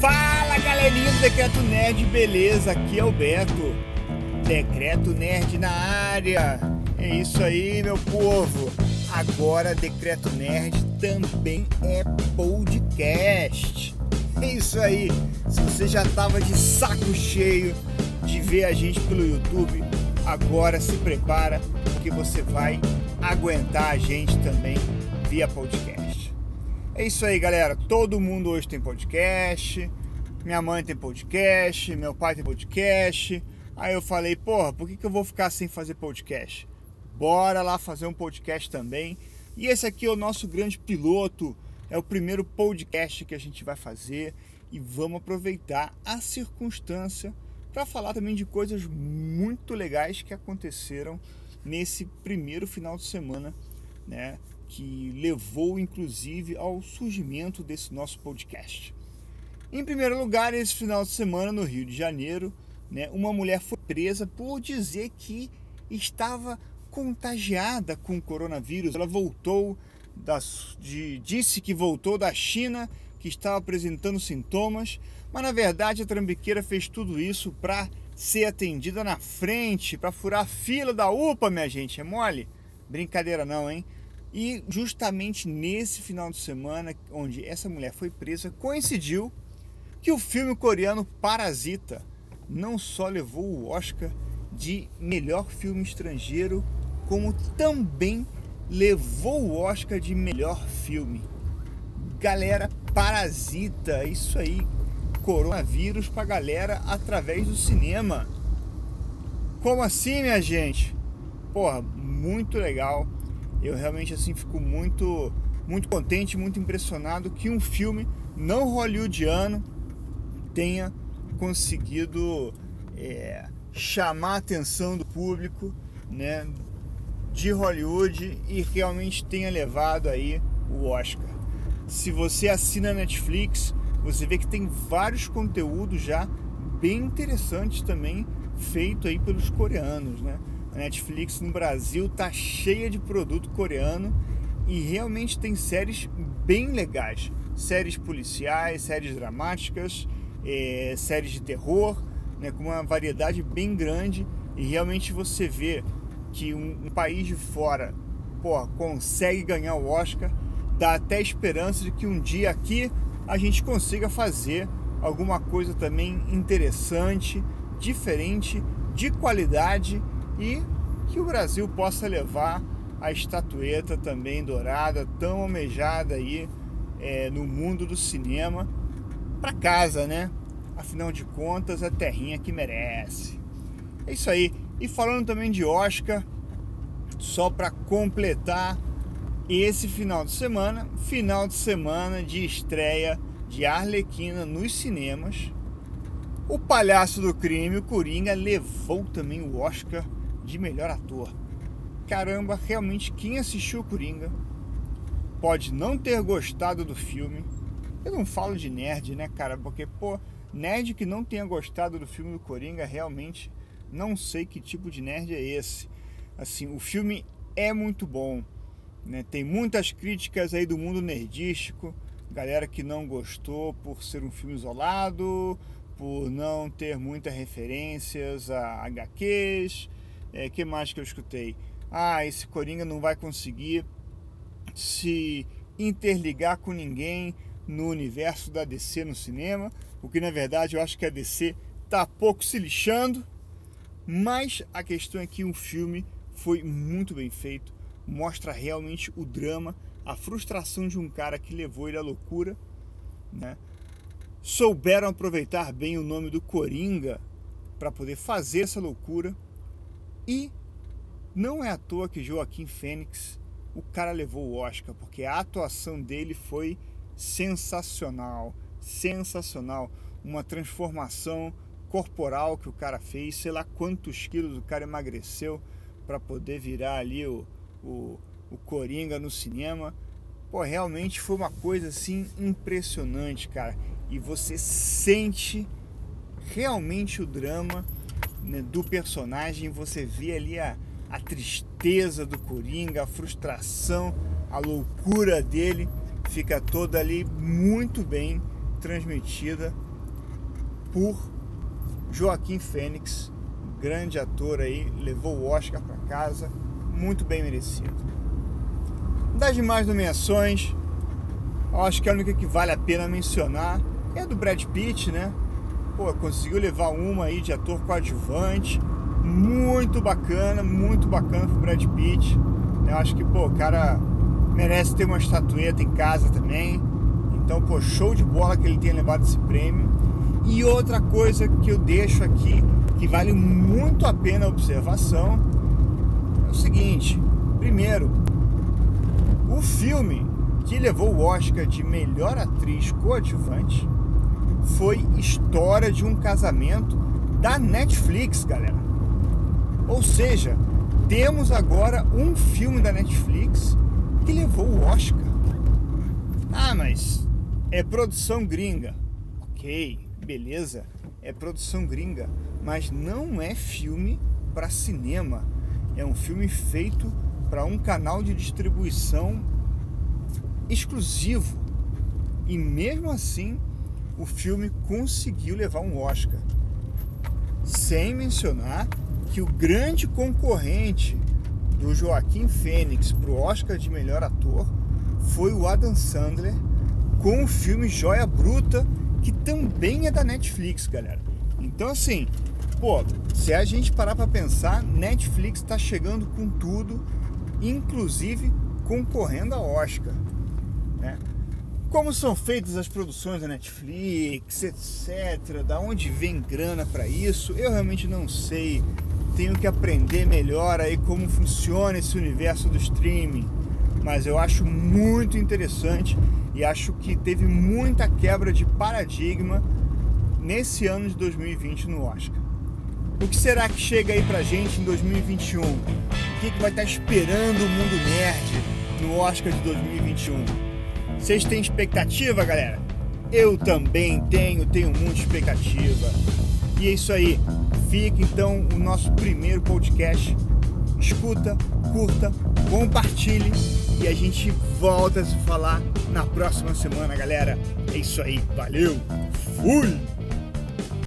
Fala galerinha do Decreto Nerd, beleza? Aqui é o Beto. Decreto Nerd na área. É isso aí, meu povo. Agora Decreto Nerd também é podcast. É isso aí. Se você já tava de saco cheio de ver a gente pelo YouTube, agora se prepara que você vai aguentar a gente também via podcast. É isso aí, galera. Todo mundo hoje tem podcast. Minha mãe tem podcast, meu pai tem podcast. Aí eu falei, porra, por que, que eu vou ficar sem fazer podcast? Bora lá fazer um podcast também. E esse aqui é o nosso grande piloto, é o primeiro podcast que a gente vai fazer e vamos aproveitar a circunstância para falar também de coisas muito legais que aconteceram nesse primeiro final de semana, né, que levou inclusive ao surgimento desse nosso podcast. Em primeiro lugar, esse final de semana no Rio de Janeiro, né, uma mulher foi presa por dizer que estava contagiada com coronavírus. Ela voltou de, disse que voltou da China, que estava apresentando sintomas, mas na verdade a trambiqueira fez tudo isso para ser atendida na frente, para furar a fila da UPA, minha gente. É mole? Brincadeira não, hein? E justamente nesse final de semana, onde essa mulher foi presa, coincidiu que o filme coreano Parasita não só levou o Oscar de melhor filme estrangeiro, como também levou o Oscar de melhor filme. Galera, Parasita, isso aí, coronavírus pra galera através do cinema. Como assim, minha gente? Porra, muito legal. Eu realmente assim fico muito muito contente, muito impressionado que um filme não hollywoodiano tenha conseguido é, chamar a atenção do público, né, de Hollywood e realmente tenha levado aí o Oscar. Se você assina Netflix, você vê que tem vários conteúdos já bem interessantes também feito aí pelos coreanos, né? A Netflix no Brasil tá cheia de produto coreano e realmente tem séries bem legais, séries policiais, séries dramáticas, é, séries de terror, né, com uma variedade bem grande. E realmente você vê que um, um país de fora pô, consegue ganhar o Oscar, dá até esperança de que um dia aqui a gente consiga fazer alguma coisa também interessante, diferente, de qualidade e que o Brasil possa levar a estatueta também dourada, tão almejada aí é, no mundo do cinema, para casa, né? Afinal de contas, a terrinha que merece. É isso aí. E falando também de Oscar, só para completar esse final de semana, final de semana de estreia de Arlequina nos cinemas. O Palhaço do Crime, o Coringa, levou também o Oscar de melhor ator. Caramba, realmente quem assistiu o Coringa pode não ter gostado do filme. Eu não falo de nerd, né, cara? Porque, pô, nerd que não tenha gostado do filme do Coringa, realmente não sei que tipo de nerd é esse. Assim, o filme é muito bom né? Tem muitas críticas aí do mundo nerdístico, galera que não gostou por ser um filme isolado, por não ter muitas referências a HQs. É, que mais que eu escutei? Ah, esse Coringa não vai conseguir se interligar com ninguém no universo da DC no cinema, o que na verdade eu acho que a DC tá pouco se lixando, mas a questão é que um filme foi muito bem feito, mostra realmente o drama, a frustração de um cara que levou ele à loucura, né? Souberam aproveitar bem o nome do Coringa para poder fazer essa loucura e não é à toa que Joaquim Fênix o cara levou o Oscar, porque a atuação dele foi sensacional, sensacional, uma transformação corporal que o cara fez, sei lá quantos quilos o cara emagreceu para poder virar ali o, o, o Coringa no cinema. Pô, realmente foi uma coisa assim impressionante, cara. E você sente realmente o drama né, do personagem, você vê ali a, a tristeza do Coringa, a frustração, a loucura dele, fica toda ali muito bem transmitida por Joaquim Fênix, grande ator aí, levou o Oscar para casa, muito bem merecido. Das demais nomeações, acho que a única que vale a pena mencionar é a do Brad Pitt, né? Pô, conseguiu levar uma aí de ator coadjuvante, muito bacana, muito bacana pro Brad Pitt. Eu acho que, pô, o cara merece ter uma estatueta em casa também. Então, pô, show de bola que ele tenha levado esse prêmio. E outra coisa que eu deixo aqui, que vale muito a pena a observação, é o seguinte: primeiro, o filme que levou o Oscar de melhor atriz coadjuvante foi História de um Casamento da Netflix, galera. Ou seja, temos agora um filme da Netflix que levou o Oscar. Ah, mas é produção gringa. Ok, beleza, é produção gringa, mas não é filme para cinema. É um filme feito para um canal de distribuição exclusivo. E mesmo assim, o filme conseguiu levar um Oscar. Sem mencionar que o grande concorrente do Joaquim Fênix para o Oscar de melhor ator foi o Adam Sandler com o filme Joia Bruta, que também é da Netflix, galera. Então assim, pô, se a gente parar para pensar, Netflix está chegando com tudo, inclusive concorrendo a Oscar, né? Como são feitas as produções da Netflix, etc. Da onde vem grana para isso? Eu realmente não sei tenho que aprender melhor aí como funciona esse universo do streaming, mas eu acho muito interessante e acho que teve muita quebra de paradigma nesse ano de 2020 no Oscar. O que será que chega aí pra gente em 2021? O que, que vai estar esperando o mundo nerd no Oscar de 2021? Vocês têm expectativa, galera? Eu também tenho, tenho muita expectativa. E é isso aí. Fica então o nosso primeiro podcast. Escuta, curta, compartilhe e a gente volta a se falar na próxima semana, galera. É isso aí. Valeu. Fui.